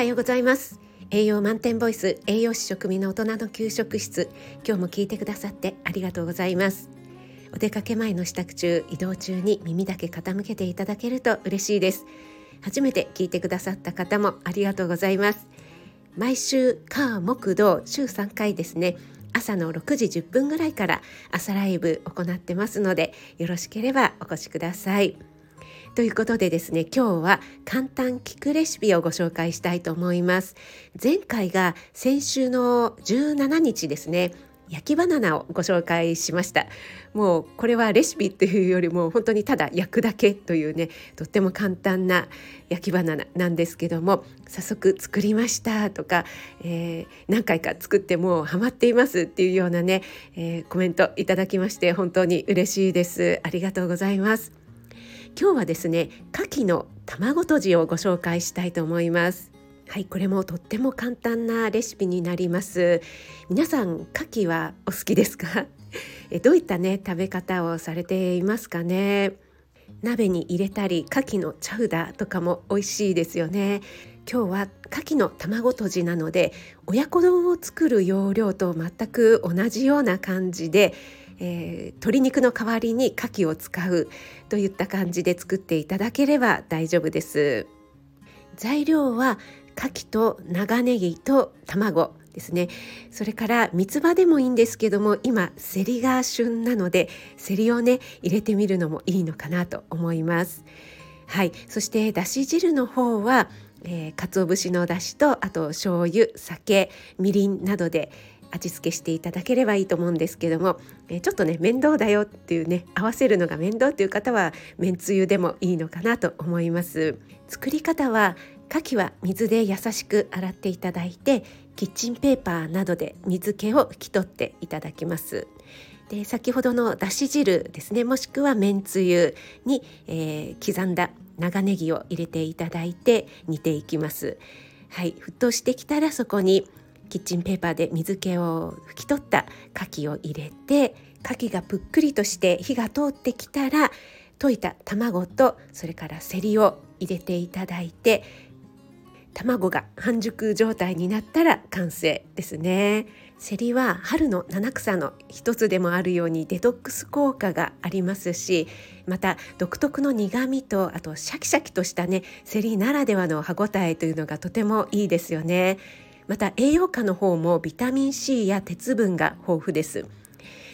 はようございます。栄養満点ボイス栄養士食味の大人の給食室。今日も聞いてくださってありがとうございます。お出かけ前の支度中移動中に耳だけ傾けていただけると嬉しいです。初めて聞いてくださった方もありがとうございます。毎週火木土週3回ですね。朝の6時10分ぐらいから朝ライブ行ってますのでよろしければお越しください。ということでですね今日は簡単聞くレシピをご紹介したいと思います。前回が先週の17日ですね。焼きバナナをご紹介しました。もうこれはレシピっていうよりも本当にただ焼くだけというねとっても簡単な焼きバナナなんですけども早速作りましたとか、えー、何回か作ってもうハマっていますっていうようなね、えー、コメントいただきまして本当に嬉しいです。ありがとうございます。今日はですね牡蠣の卵とじをご紹介したいと思います。はいこれもとっても簡単なレシピになります。皆さん牡蠣はお好きですか？えどういったね食べ方をされていますかね？鍋に入れたり牡蠣のチャウダーとかも美味しいですよね。今日は牡蠣の卵とじなので親子丼を作る要領と全く同じような感じでえー、鶏肉の代わりに牡蠣を使うといった感じで作っていただければ大丈夫です。材料は牡蠣と長ネギと卵ですね。それから三つ葉でもいいんですけども今セリが旬なのでセリをね入れてみるのもいいのかなと思います。はい。そしてだし汁の方はえー、鰹節のだしとあと醤油酒みりんなどで味付けしていただければいいと思うんですけども、えー、ちょっとね面倒だよっていうね合わせるのが面倒っていう方はめんつゆでもいいのかなと思います。作り方は牡蠣は水で優しく洗っていただいてキッチンペーパーなどで水気を拭き取っていただきます。で先ほどのだし汁ですねもしくはめんつゆに、えー、刻んだ長ネギを入れていただいて煮ていきます。はい沸騰してきたらそこにキッチンペーパーで水気を拭き取った牡蠣を入れて牡蠣がぷっくりとして火が通ってきたら溶いた卵とそれからせりを入れていただいて卵が半熟状態になったら完成ですね。セリは春の七草の一つでもあるようにデトックス効果がありますしまた独特の苦みとあとシャキシャキとしたねセリならではの歯ごたえというのがとてもいいですよね。また栄養価の方もビタミン C や鉄分が豊富です。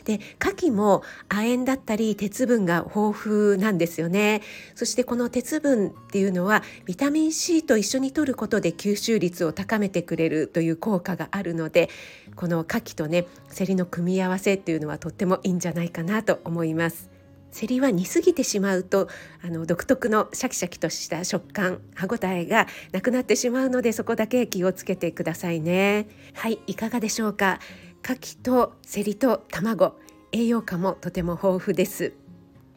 で牡蠣も亜鉛だったり鉄分が豊富なんですよね。そしてこの鉄分っていうのはビタミン C と一緒に摂ることで吸収率を高めてくれるという効果があるのでこの牡蠣とねセリの組み合わせっていうのはとってもいいんじゃないかなと思います。セリは煮すぎてしまうとあの独特のシャキシャキとした食感歯ごたえがなくなってしまうのでそこだけ気をつけてくださいね。はいいかがでしょうか？牡蠣とセリと卵栄養価もとても豊富です。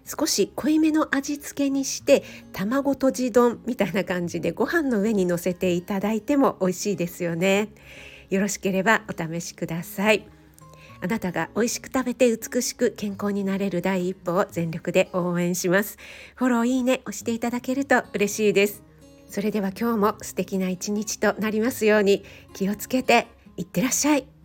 少し濃いめの味付けにして卵とじ丼みたいな感じでご飯の上に乗せていただいても美味しいですよね。よろしければお試しください。あなたが美味しく食べて美しく健康になれる第一歩を全力で応援します。フォローいいね押していただけると嬉しいです。それでは今日も素敵な一日となりますように。気をつけていってらっしゃい。